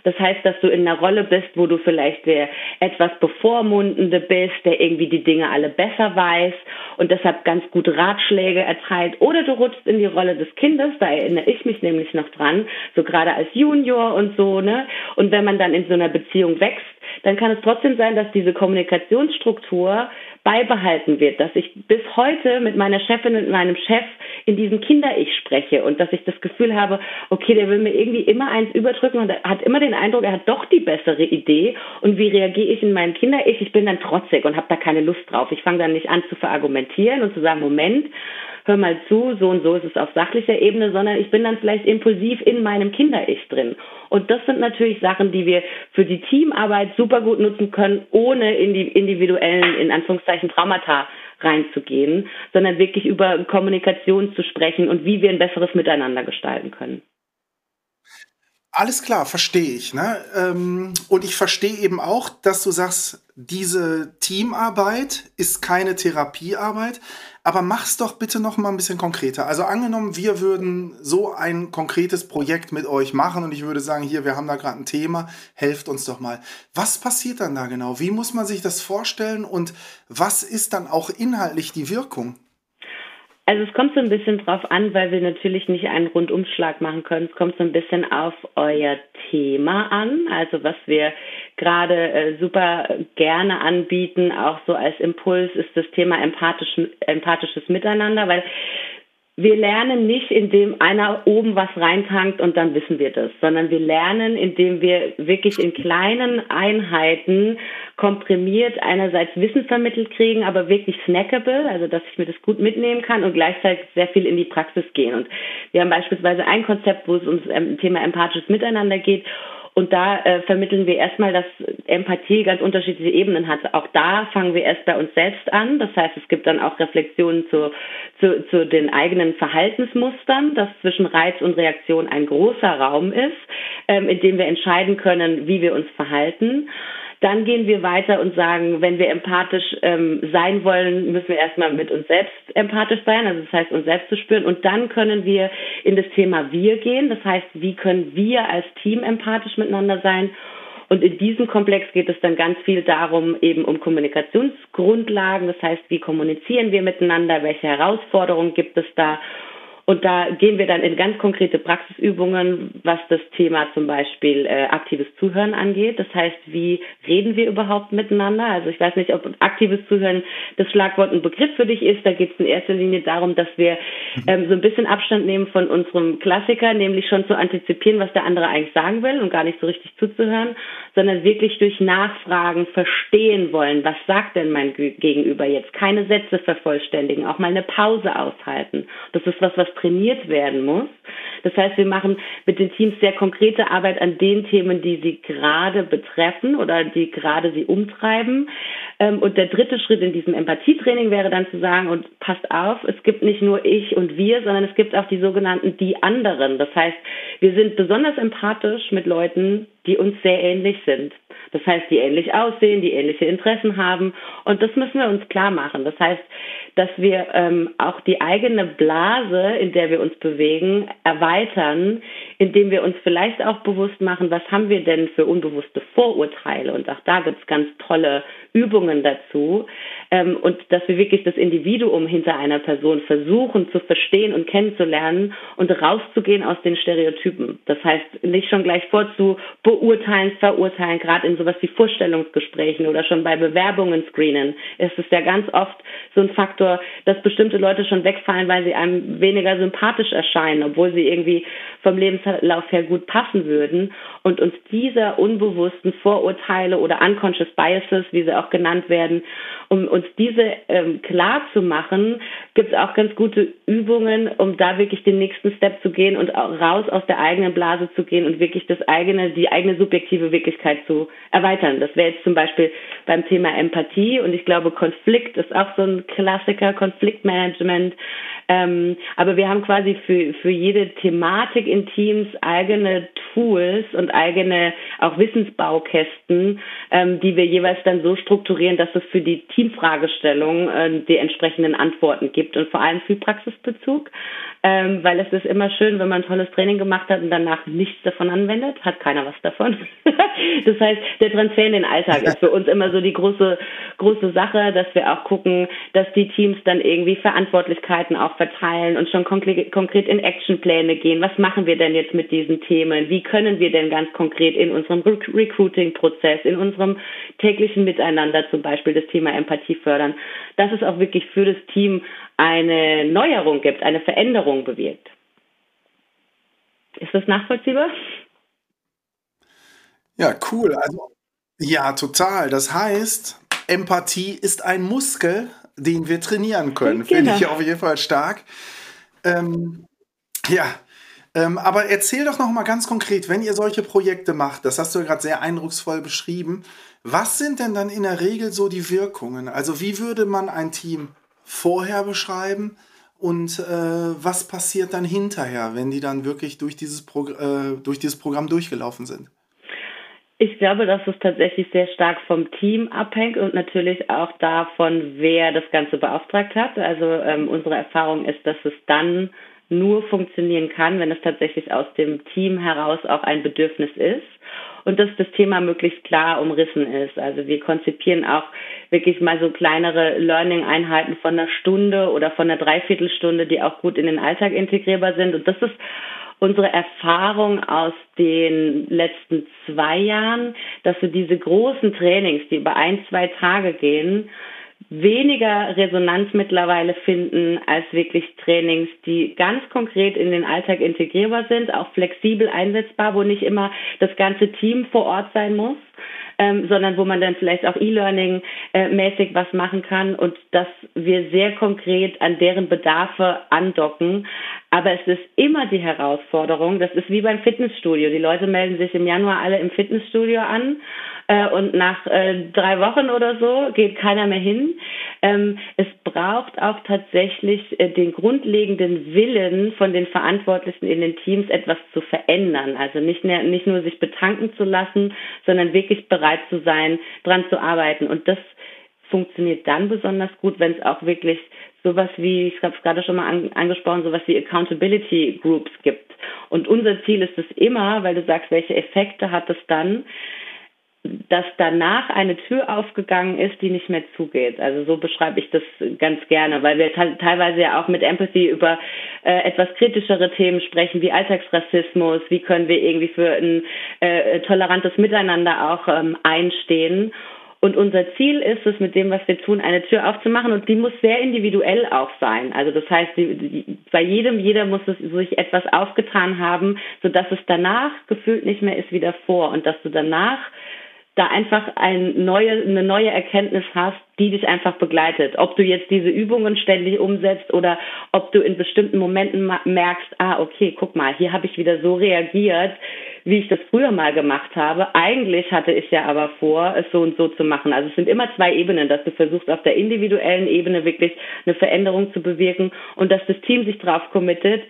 Das heißt, dass du in einer Rolle bist, wo du vielleicht der etwas bevormundende bist, der irgendwie die Dinge alle besser weiß und deshalb ganz gut Ratschläge erteilt. Oder du rutschst in die Rolle des Kindes, da erinnere ich mich nämlich noch dran, so gerade als Junior und so, ne? Und wenn man dann in so einer Beziehung wächst, dann kann es trotzdem sein, dass diese Kommunikationsstruktur beibehalten wird, dass ich bis heute mit meiner Chefin und meinem Chef in diesem Kinder-Ich spreche und dass ich das Gefühl habe, okay, der will mir irgendwie immer eins überdrücken und hat immer den Eindruck, er hat doch die bessere Idee und wie reagiere ich in meinem Kinder-Ich? Ich bin dann trotzig und habe da keine Lust drauf. Ich fange dann nicht an zu verargumentieren und zu sagen, Moment, hör mal zu, so und so ist es auf sachlicher Ebene, sondern ich bin dann vielleicht impulsiv in meinem Kinder-Ich drin. Und das sind natürlich Sachen, die wir für die Teamarbeit super gut nutzen können, ohne in die individuellen, in Anführungszeichen, Traumata reinzugehen, sondern wirklich über Kommunikation zu sprechen und wie wir ein besseres Miteinander gestalten können. Alles klar, verstehe ich. Ne? Ähm, und ich verstehe eben auch, dass du sagst, diese Teamarbeit ist keine Therapiearbeit, aber mach's doch bitte noch mal ein bisschen konkreter. Also angenommen, wir würden so ein konkretes Projekt mit euch machen und ich würde sagen, hier, wir haben da gerade ein Thema, helft uns doch mal. Was passiert dann da genau? Wie muss man sich das vorstellen und was ist dann auch inhaltlich die Wirkung? Also es kommt so ein bisschen drauf an, weil wir natürlich nicht einen Rundumschlag machen können. Es kommt so ein bisschen auf euer Thema an, also was wir gerade äh, super gerne anbieten, auch so als Impuls ist das Thema empathisch, empathisches Miteinander, weil wir lernen nicht, indem einer oben was reintankt und dann wissen wir das, sondern wir lernen, indem wir wirklich in kleinen Einheiten komprimiert einerseits Wissen vermittelt kriegen, aber wirklich snackable, also dass ich mir das gut mitnehmen kann und gleichzeitig sehr viel in die Praxis gehen. Und wir haben beispielsweise ein Konzept, wo es ums ähm, Thema empathisches Miteinander geht und da äh, vermitteln wir erstmal, dass Empathie ganz unterschiedliche Ebenen hat. Auch da fangen wir erst bei uns selbst an. Das heißt, es gibt dann auch Reflexionen zu, zu, zu den eigenen Verhaltensmustern, dass zwischen Reiz und Reaktion ein großer Raum ist, ähm, in dem wir entscheiden können, wie wir uns verhalten. Dann gehen wir weiter und sagen, wenn wir empathisch ähm, sein wollen, müssen wir erstmal mit uns selbst empathisch sein, also das heißt uns selbst zu spüren. Und dann können wir in das Thema Wir gehen. Das heißt, wie können wir als Team empathisch miteinander sein? Und in diesem Komplex geht es dann ganz viel darum, eben um Kommunikationsgrundlagen. Das heißt, wie kommunizieren wir miteinander? Welche Herausforderungen gibt es da? Und da gehen wir dann in ganz konkrete Praxisübungen, was das Thema zum Beispiel äh, aktives Zuhören angeht. Das heißt, wie reden wir überhaupt miteinander? Also ich weiß nicht, ob aktives Zuhören das Schlagwort ein Begriff für dich ist. Da geht es in erster Linie darum, dass wir ähm, so ein bisschen Abstand nehmen von unserem Klassiker, nämlich schon zu antizipieren, was der andere eigentlich sagen will und gar nicht so richtig zuzuhören, sondern wirklich durch Nachfragen verstehen wollen, was sagt denn mein Gegenüber jetzt? Keine Sätze vervollständigen, auch mal eine Pause aushalten. Das ist was, was trainiert werden muss. Das heißt, wir machen mit den Teams sehr konkrete Arbeit an den Themen, die sie gerade betreffen oder die gerade sie umtreiben. Ähm, und der dritte Schritt in diesem Empathietraining wäre dann zu sagen, und passt auf, es gibt nicht nur ich und wir, sondern es gibt auch die sogenannten die anderen. Das heißt, wir sind besonders empathisch mit Leuten, die uns sehr ähnlich sind. Das heißt, die ähnlich aussehen, die ähnliche Interessen haben. Und das müssen wir uns klar machen. Das heißt, dass wir ähm, auch die eigene Blase, in der wir uns bewegen, erweitern, indem wir uns vielleicht auch bewusst machen, was haben wir denn für unbewusste Vorurteile. Und auch da gibt es ganz tolle Übungen dazu. Ähm, und dass wir wirklich das Individuum hinter einer Person versuchen zu verstehen und kennenzulernen und rauszugehen aus den Stereotypen. Das heißt, nicht schon gleich vorzu beurteilen, verurteilen, gerade in sowas wie Vorstellungsgesprächen oder schon bei Bewerbungen screenen. ist Es ja ganz oft so ein Faktor, dass bestimmte Leute schon wegfallen, weil sie einem weniger sympathisch erscheinen, obwohl sie irgendwie vom Lebenslauf her gut passen würden. Und uns dieser unbewussten Vorurteile oder unconscious biases, wie sie auch genannt werden, um uns diese ähm, klar zu machen, gibt es auch ganz gute Übungen, um da wirklich den nächsten Step zu gehen und auch raus aus der eigenen Blase zu gehen und wirklich das eigene, die eigene subjektive Wirklichkeit zu erweitern. Das wäre jetzt zum Beispiel beim Thema Empathie und ich glaube, Konflikt ist auch so ein Klassiker, Konfliktmanagement. Ähm, aber wir haben quasi für, für jede Thematik in Teams eigene Tools und eigene auch Wissensbaukästen, ähm, die wir jeweils dann so strukturieren, dass es für die Teamfragestellung äh, die entsprechenden Antworten gibt und vor allem viel Praxisbezug ähm, weil es ist immer schön, wenn man ein tolles Training gemacht hat und danach nichts davon anwendet, hat keiner was davon. <laughs> das heißt, der Transfer in den Alltag ist für uns immer so die große, große Sache, dass wir auch gucken, dass die Teams dann irgendwie Verantwortlichkeiten auch verteilen und schon konkret, in Actionpläne gehen. Was machen wir denn jetzt mit diesen Themen? Wie können wir denn ganz konkret in unserem Recruiting-Prozess, in unserem täglichen Miteinander zum Beispiel das Thema Empathie fördern? Dass es auch wirklich für das Team eine Neuerung gibt, eine Veränderung bewirkt. Ist das nachvollziehbar? Ja, cool. Also, ja, total. Das heißt, Empathie ist ein Muskel, den wir trainieren können. Genau. Finde ich auf jeden Fall stark. Ähm, ja, ähm, aber erzähl doch noch mal ganz konkret, wenn ihr solche Projekte macht, das hast du ja gerade sehr eindrucksvoll beschrieben, was sind denn dann in der Regel so die Wirkungen? Also wie würde man ein Team vorher beschreiben und äh, was passiert dann hinterher, wenn die dann wirklich durch dieses, Progr äh, durch dieses Programm durchgelaufen sind? Ich glaube, dass es tatsächlich sehr stark vom Team abhängt und natürlich auch davon, wer das Ganze beauftragt hat. Also ähm, unsere Erfahrung ist, dass es dann nur funktionieren kann, wenn es tatsächlich aus dem Team heraus auch ein Bedürfnis ist und dass das Thema möglichst klar umrissen ist. Also wir konzipieren auch wirklich mal so kleinere Learning-Einheiten von einer Stunde oder von einer Dreiviertelstunde, die auch gut in den Alltag integrierbar sind. Und das ist unsere Erfahrung aus den letzten zwei Jahren, dass wir diese großen Trainings, die über ein, zwei Tage gehen, weniger Resonanz mittlerweile finden als wirklich Trainings, die ganz konkret in den Alltag integrierbar sind, auch flexibel einsetzbar, wo nicht immer das ganze Team vor Ort sein muss, ähm, sondern wo man dann vielleicht auch E-Learning äh, mäßig was machen kann und dass wir sehr konkret an deren Bedarfe andocken. Aber es ist immer die Herausforderung, das ist wie beim Fitnessstudio. Die Leute melden sich im Januar alle im Fitnessstudio an äh, und nach äh, drei Wochen oder so geht keiner mehr hin. Ähm, es braucht auch tatsächlich äh, den grundlegenden Willen von den Verantwortlichen in den Teams, etwas zu verändern. Also nicht, mehr, nicht nur sich betanken zu lassen, sondern wirklich bereit zu sein, dran zu arbeiten. Und das funktioniert dann besonders gut, wenn es auch wirklich sowas wie, ich habe es gerade schon mal an, angesprochen, sowas wie Accountability Groups gibt. Und unser Ziel ist es immer, weil du sagst, welche Effekte hat es dann, dass danach eine Tür aufgegangen ist, die nicht mehr zugeht. Also so beschreibe ich das ganz gerne, weil wir teilweise ja auch mit Empathy über äh, etwas kritischere Themen sprechen, wie Alltagsrassismus, wie können wir irgendwie für ein äh, tolerantes Miteinander auch ähm, einstehen. Und unser Ziel ist es, mit dem, was wir tun, eine Tür aufzumachen und die muss sehr individuell auch sein. Also das heißt, die, die, bei jedem, jeder muss es sich etwas aufgetan haben, sodass es danach gefühlt nicht mehr ist wie davor und dass du danach da einfach ein neue, eine neue Erkenntnis hast, die dich einfach begleitet. Ob du jetzt diese Übungen ständig umsetzt oder ob du in bestimmten Momenten merkst, ah, okay, guck mal, hier habe ich wieder so reagiert, wie ich das früher mal gemacht habe. Eigentlich hatte ich ja aber vor, es so und so zu machen. Also es sind immer zwei Ebenen, dass du versuchst, auf der individuellen Ebene wirklich eine Veränderung zu bewirken und dass das Team sich drauf committet,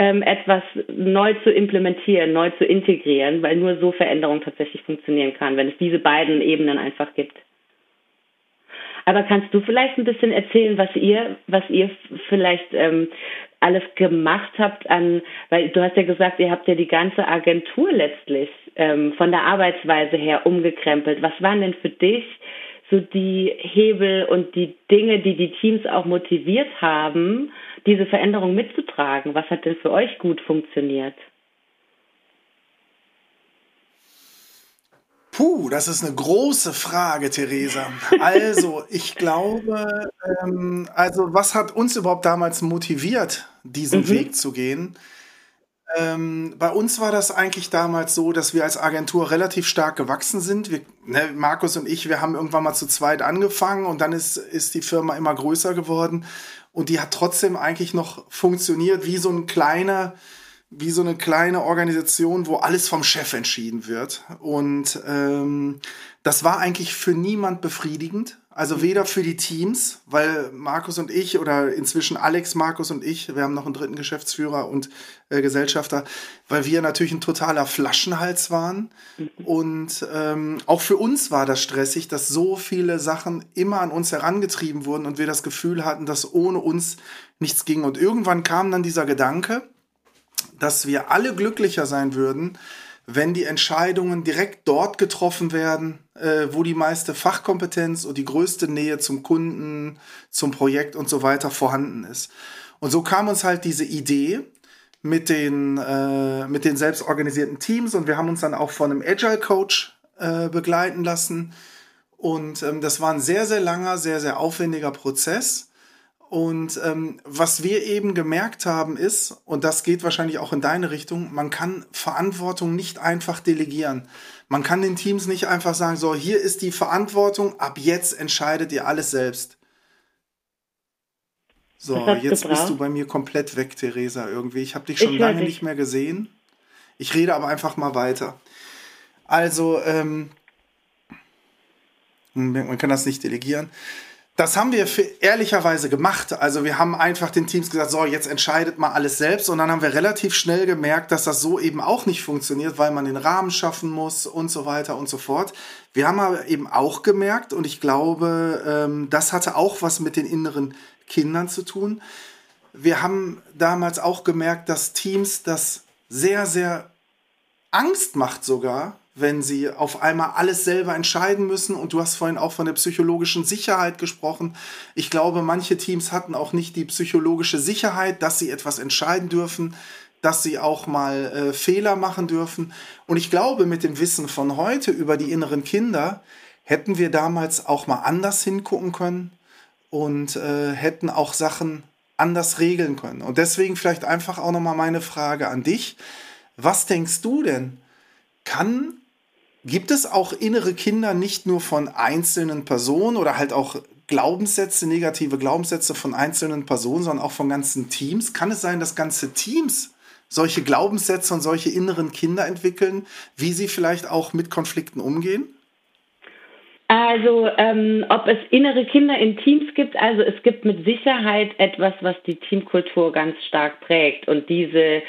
ähm, etwas neu zu implementieren, neu zu integrieren, weil nur so Veränderung tatsächlich funktionieren kann, wenn es diese beiden Ebenen einfach gibt. Aber kannst du vielleicht ein bisschen erzählen, was ihr, was ihr vielleicht ähm, alles gemacht habt an, weil du hast ja gesagt, ihr habt ja die ganze Agentur letztlich ähm, von der Arbeitsweise her umgekrempelt. Was waren denn für dich so die Hebel und die Dinge, die die Teams auch motiviert haben, diese Veränderung mitzutragen? Was hat denn für euch gut funktioniert? Puh, das ist eine große Frage, Theresa. Also, <laughs> ich glaube, ähm, also was hat uns überhaupt damals motiviert, diesen mhm. Weg zu gehen? Ähm, bei uns war das eigentlich damals so, dass wir als Agentur relativ stark gewachsen sind. Wir, ne, Markus und ich, wir haben irgendwann mal zu zweit angefangen und dann ist, ist die Firma immer größer geworden und die hat trotzdem eigentlich noch funktioniert wie so ein kleiner, wie so eine kleine Organisation, wo alles vom Chef entschieden wird. Und ähm, das war eigentlich für niemand befriedigend. Also weder für die Teams, weil Markus und ich oder inzwischen Alex, Markus und ich, wir haben noch einen dritten Geschäftsführer und äh, Gesellschafter, weil wir natürlich ein totaler Flaschenhals waren. Und ähm, auch für uns war das stressig, dass so viele Sachen immer an uns herangetrieben wurden und wir das Gefühl hatten, dass ohne uns nichts ging. Und irgendwann kam dann dieser Gedanke, dass wir alle glücklicher sein würden, wenn die Entscheidungen direkt dort getroffen werden, äh, wo die meiste Fachkompetenz und die größte Nähe zum Kunden, zum Projekt und so weiter vorhanden ist. Und so kam uns halt diese Idee mit den, äh, mit den selbstorganisierten Teams und wir haben uns dann auch von einem Agile Coach äh, begleiten lassen. Und ähm, das war ein sehr, sehr langer, sehr, sehr aufwendiger Prozess. Und ähm, was wir eben gemerkt haben ist, und das geht wahrscheinlich auch in deine Richtung, man kann Verantwortung nicht einfach delegieren. Man kann den Teams nicht einfach sagen, so, hier ist die Verantwortung, ab jetzt entscheidet ihr alles selbst. So, jetzt bist du bei mir komplett weg, Theresa, irgendwie. Ich habe dich schon lange dich. nicht mehr gesehen. Ich rede aber einfach mal weiter. Also, ähm, man kann das nicht delegieren. Das haben wir ehrlicherweise gemacht. Also wir haben einfach den Teams gesagt, so, jetzt entscheidet mal alles selbst. Und dann haben wir relativ schnell gemerkt, dass das so eben auch nicht funktioniert, weil man den Rahmen schaffen muss und so weiter und so fort. Wir haben aber eben auch gemerkt, und ich glaube, ähm, das hatte auch was mit den inneren Kindern zu tun. Wir haben damals auch gemerkt, dass Teams das sehr, sehr Angst macht sogar, wenn sie auf einmal alles selber entscheiden müssen. Und du hast vorhin auch von der psychologischen Sicherheit gesprochen. Ich glaube, manche Teams hatten auch nicht die psychologische Sicherheit, dass sie etwas entscheiden dürfen, dass sie auch mal äh, Fehler machen dürfen. Und ich glaube, mit dem Wissen von heute über die inneren Kinder hätten wir damals auch mal anders hingucken können und äh, hätten auch Sachen anders regeln können. Und deswegen vielleicht einfach auch nochmal meine Frage an dich. Was denkst du denn? Kann Gibt es auch innere Kinder nicht nur von einzelnen Personen oder halt auch Glaubenssätze, negative Glaubenssätze von einzelnen Personen, sondern auch von ganzen Teams? Kann es sein, dass ganze Teams solche Glaubenssätze und solche inneren Kinder entwickeln, wie sie vielleicht auch mit Konflikten umgehen? Also, ähm, ob es innere Kinder in Teams gibt, also es gibt mit Sicherheit etwas, was die Teamkultur ganz stark prägt. Und diese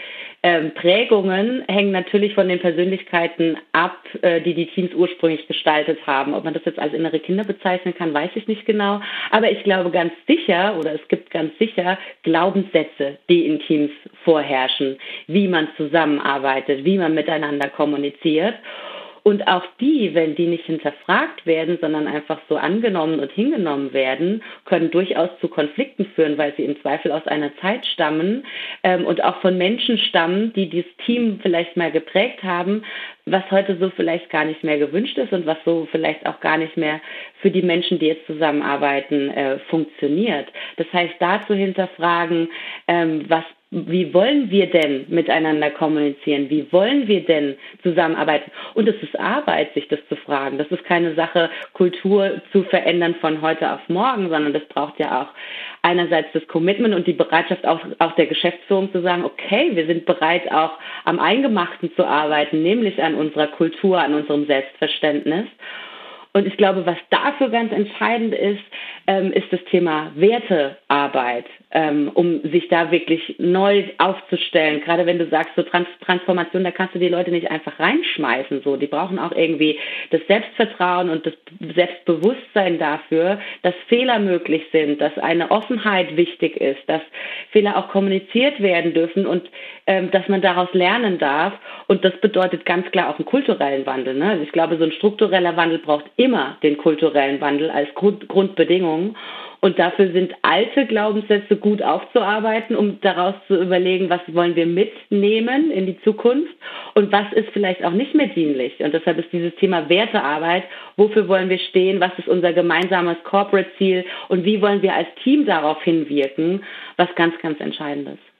ähm, Prägungen hängen natürlich von den Persönlichkeiten ab, äh, die die Teams ursprünglich gestaltet haben. Ob man das jetzt als innere Kinder bezeichnen kann, weiß ich nicht genau. Aber ich glaube ganz sicher, oder es gibt ganz sicher Glaubenssätze, die in Teams vorherrschen, wie man zusammenarbeitet, wie man miteinander kommuniziert. Und auch die, wenn die nicht hinterfragt werden, sondern einfach so angenommen und hingenommen werden, können durchaus zu Konflikten führen, weil sie im Zweifel aus einer Zeit stammen ähm, und auch von Menschen stammen, die dieses Team vielleicht mal geprägt haben, was heute so vielleicht gar nicht mehr gewünscht ist und was so vielleicht auch gar nicht mehr für die Menschen, die jetzt zusammenarbeiten, äh, funktioniert. Das heißt, da zu hinterfragen, ähm, was wie wollen wir denn miteinander kommunizieren? Wie wollen wir denn zusammenarbeiten? Und es ist Arbeit, sich das zu fragen. Das ist keine Sache, Kultur zu verändern von heute auf morgen, sondern das braucht ja auch einerseits das Commitment und die Bereitschaft auch, auch der Geschäftsführung zu sagen, okay, wir sind bereit, auch am Eingemachten zu arbeiten, nämlich an unserer Kultur, an unserem Selbstverständnis. Und ich glaube, was dafür ganz entscheidend ist, ähm, ist das Thema Wertearbeit, ähm, um sich da wirklich neu aufzustellen. Gerade wenn du sagst, so Trans Transformation, da kannst du die Leute nicht einfach reinschmeißen. So, die brauchen auch irgendwie das Selbstvertrauen und das Selbstbewusstsein dafür, dass Fehler möglich sind, dass eine Offenheit wichtig ist, dass Fehler auch kommuniziert werden dürfen und ähm, dass man daraus lernen darf. Und das bedeutet ganz klar auch einen kulturellen Wandel. Ne? Also ich glaube, so ein struktureller Wandel braucht immer den kulturellen Wandel als Grund Grundbedingung. Und dafür sind alte Glaubenssätze gut aufzuarbeiten, um daraus zu überlegen, was wollen wir mitnehmen in die Zukunft und was ist vielleicht auch nicht mehr dienlich. Und deshalb ist dieses Thema Wertearbeit, wofür wollen wir stehen, was ist unser gemeinsames Corporate-Ziel und wie wollen wir als Team darauf hinwirken, was ganz, ganz entscheidend ist.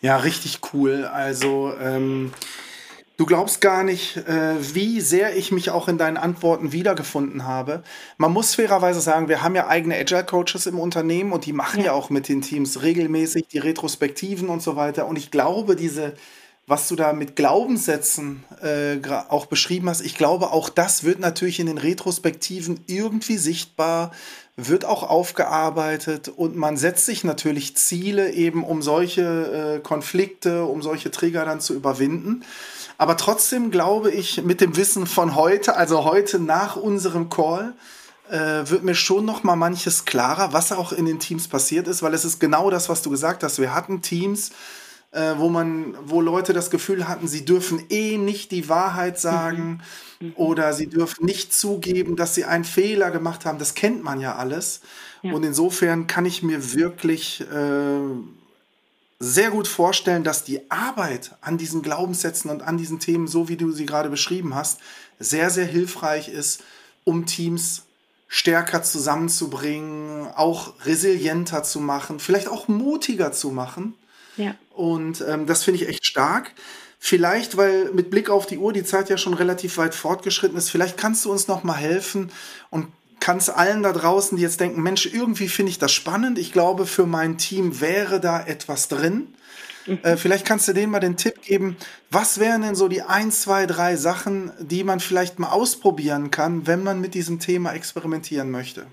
Ja, richtig cool. Also ähm, du glaubst gar nicht, äh, wie sehr ich mich auch in deinen Antworten wiedergefunden habe. Man muss fairerweise sagen, wir haben ja eigene Agile Coaches im Unternehmen und die machen ja, ja auch mit den Teams regelmäßig die Retrospektiven und so weiter. Und ich glaube, diese was du da mit Glaubenssätzen äh, auch beschrieben hast, ich glaube, auch das wird natürlich in den Retrospektiven irgendwie sichtbar, wird auch aufgearbeitet und man setzt sich natürlich Ziele eben, um solche äh, Konflikte, um solche Trigger dann zu überwinden. Aber trotzdem glaube ich, mit dem Wissen von heute, also heute nach unserem Call, äh, wird mir schon noch mal manches klarer, was auch in den Teams passiert ist, weil es ist genau das, was du gesagt hast. Wir hatten Teams, äh, wo man, wo Leute das Gefühl hatten, sie dürfen eh nicht die Wahrheit sagen mhm. Mhm. oder sie dürfen nicht zugeben, dass sie einen Fehler gemacht haben. Das kennt man ja alles. Ja. Und insofern kann ich mir wirklich äh, sehr gut vorstellen, dass die Arbeit an diesen Glaubenssätzen und an diesen Themen, so wie du sie gerade beschrieben hast, sehr, sehr hilfreich ist, um Teams stärker zusammenzubringen, auch resilienter zu machen, vielleicht auch mutiger zu machen. Ja. Und ähm, das finde ich echt stark. Vielleicht, weil mit Blick auf die Uhr die Zeit ja schon relativ weit fortgeschritten ist, vielleicht kannst du uns noch mal helfen und kannst allen da draußen, die jetzt denken, Mensch, irgendwie finde ich das spannend. Ich glaube, für mein Team wäre da etwas drin. Mhm. Äh, vielleicht kannst du denen mal den Tipp geben, was wären denn so die ein, zwei, drei Sachen, die man vielleicht mal ausprobieren kann, wenn man mit diesem Thema experimentieren möchte?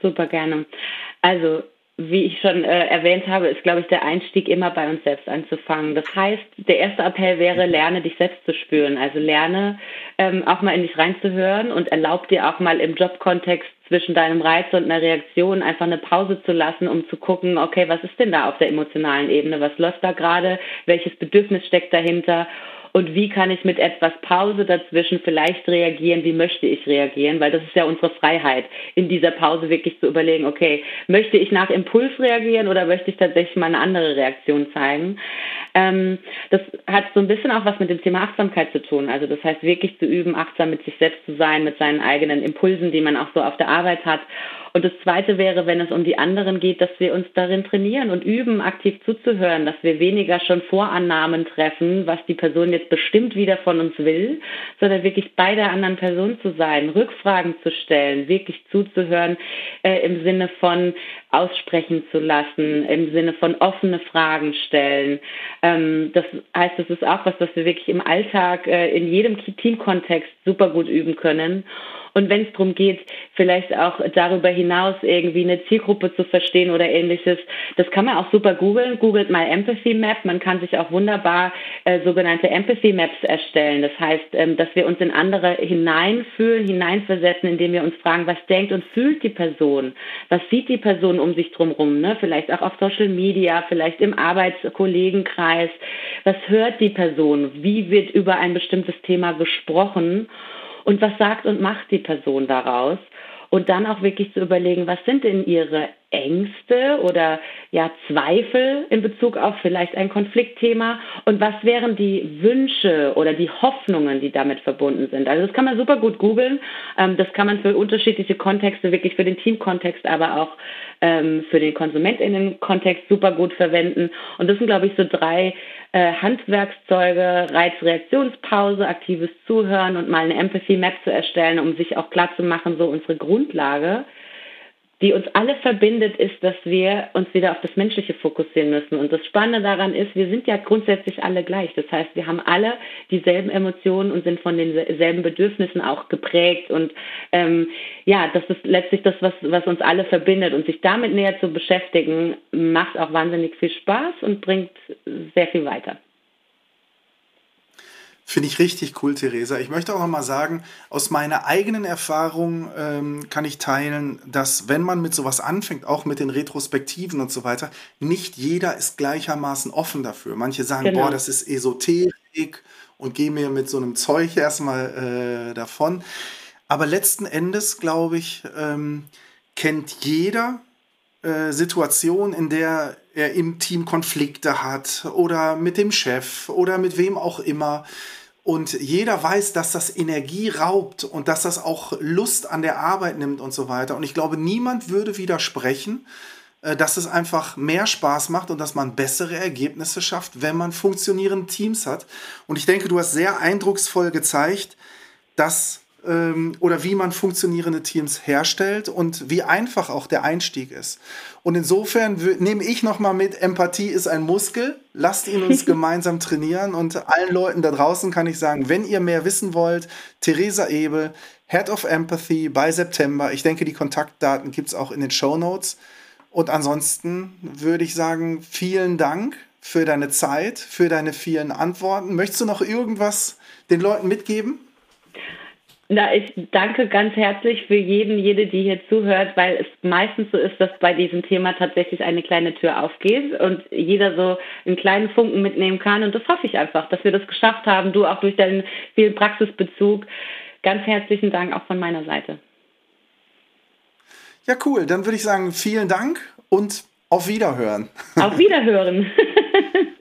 Super gerne. Also wie ich schon äh, erwähnt habe, ist, glaube ich, der Einstieg immer bei uns selbst anzufangen. Das heißt, der erste Appell wäre, lerne dich selbst zu spüren. Also lerne ähm, auch mal in dich reinzuhören und erlaub dir auch mal im Jobkontext zwischen deinem Reiz und einer Reaktion einfach eine Pause zu lassen, um zu gucken, okay, was ist denn da auf der emotionalen Ebene? Was läuft da gerade? Welches Bedürfnis steckt dahinter? Und wie kann ich mit etwas Pause dazwischen vielleicht reagieren, wie möchte ich reagieren, weil das ist ja unsere Freiheit, in dieser Pause wirklich zu überlegen, okay, möchte ich nach Impuls reagieren oder möchte ich tatsächlich mal eine andere Reaktion zeigen. Ähm, das hat so ein bisschen auch was mit dem Thema Achtsamkeit zu tun, also das heißt wirklich zu üben, achtsam mit sich selbst zu sein, mit seinen eigenen Impulsen, die man auch so auf der Arbeit hat. Und das Zweite wäre, wenn es um die anderen geht, dass wir uns darin trainieren und üben, aktiv zuzuhören, dass wir weniger schon Vorannahmen treffen, was die Person jetzt bestimmt wieder von uns will, sondern wirklich bei der anderen Person zu sein, Rückfragen zu stellen, wirklich zuzuhören äh, im Sinne von aussprechen zu lassen, im Sinne von offene Fragen stellen. Ähm, das heißt, das ist auch was, was wir wirklich im Alltag äh, in jedem Teamkontext super gut üben können. Und wenn es darum geht, vielleicht auch darüber hinaus irgendwie eine Zielgruppe zu verstehen oder ähnliches, das kann man auch super googeln. Googelt mal Empathy Map. Man kann sich auch wunderbar äh, sogenannte Empathy Maps erstellen. Das heißt, ähm, dass wir uns in andere hineinfühlen, hineinversetzen, indem wir uns fragen, was denkt und fühlt die Person? Was sieht die Person um sich drumherum, ne? vielleicht auch auf Social Media, vielleicht im Arbeitskollegenkreis. Was hört die Person? Wie wird über ein bestimmtes Thema gesprochen? Und was sagt und macht die Person daraus? Und dann auch wirklich zu überlegen, was sind denn ihre Ängste oder ja Zweifel in Bezug auf vielleicht ein Konfliktthema und was wären die Wünsche oder die Hoffnungen, die damit verbunden sind. Also das kann man super gut googeln. Ähm, das kann man für unterschiedliche Kontexte, wirklich für den Teamkontext, aber auch ähm, für den KonsumentInnen-Kontext super gut verwenden. Und das sind, glaube ich, so drei äh, Handwerkszeuge, Reizreaktionspause, aktives Zuhören und mal eine Empathy Map zu erstellen, um sich auch klar zu machen, so unsere Grundlage die uns alle verbindet, ist, dass wir uns wieder auf das Menschliche fokussieren müssen. Und das Spannende daran ist, wir sind ja grundsätzlich alle gleich. Das heißt, wir haben alle dieselben Emotionen und sind von denselben Bedürfnissen auch geprägt. Und ähm, ja, das ist letztlich das, was, was uns alle verbindet. Und sich damit näher zu beschäftigen, macht auch wahnsinnig viel Spaß und bringt sehr viel weiter. Finde ich richtig cool, Theresa. Ich möchte auch noch mal sagen, aus meiner eigenen Erfahrung ähm, kann ich teilen, dass wenn man mit sowas anfängt, auch mit den Retrospektiven und so weiter, nicht jeder ist gleichermaßen offen dafür. Manche sagen, genau. boah, das ist Esoterik und gehen mir mit so einem Zeug erstmal äh, davon. Aber letzten Endes, glaube ich, ähm, kennt jeder äh, Situation, in der er im Team Konflikte hat oder mit dem Chef oder mit wem auch immer. Und jeder weiß, dass das Energie raubt und dass das auch Lust an der Arbeit nimmt und so weiter. Und ich glaube, niemand würde widersprechen, äh, dass es einfach mehr Spaß macht und dass man bessere Ergebnisse schafft, wenn man funktionierende Teams hat. Und ich denke, du hast sehr eindrucksvoll gezeigt, dass oder wie man funktionierende Teams herstellt und wie einfach auch der Einstieg ist. Und insofern nehme ich nochmal mit, Empathie ist ein Muskel. Lasst ihn uns <laughs> gemeinsam trainieren. Und allen Leuten da draußen kann ich sagen, wenn ihr mehr wissen wollt, Theresa Ebel, Head of Empathy bei September. Ich denke, die Kontaktdaten gibt es auch in den Show Notes. Und ansonsten würde ich sagen, vielen Dank für deine Zeit, für deine vielen Antworten. Möchtest du noch irgendwas den Leuten mitgeben? Na, ich danke ganz herzlich für jeden, jede, die hier zuhört, weil es meistens so ist, dass bei diesem Thema tatsächlich eine kleine Tür aufgeht und jeder so einen kleinen Funken mitnehmen kann. Und das hoffe ich einfach, dass wir das geschafft haben. Du auch durch deinen vielen Praxisbezug. Ganz herzlichen Dank auch von meiner Seite. Ja, cool. Dann würde ich sagen, vielen Dank und auf Wiederhören. Auf Wiederhören. <laughs>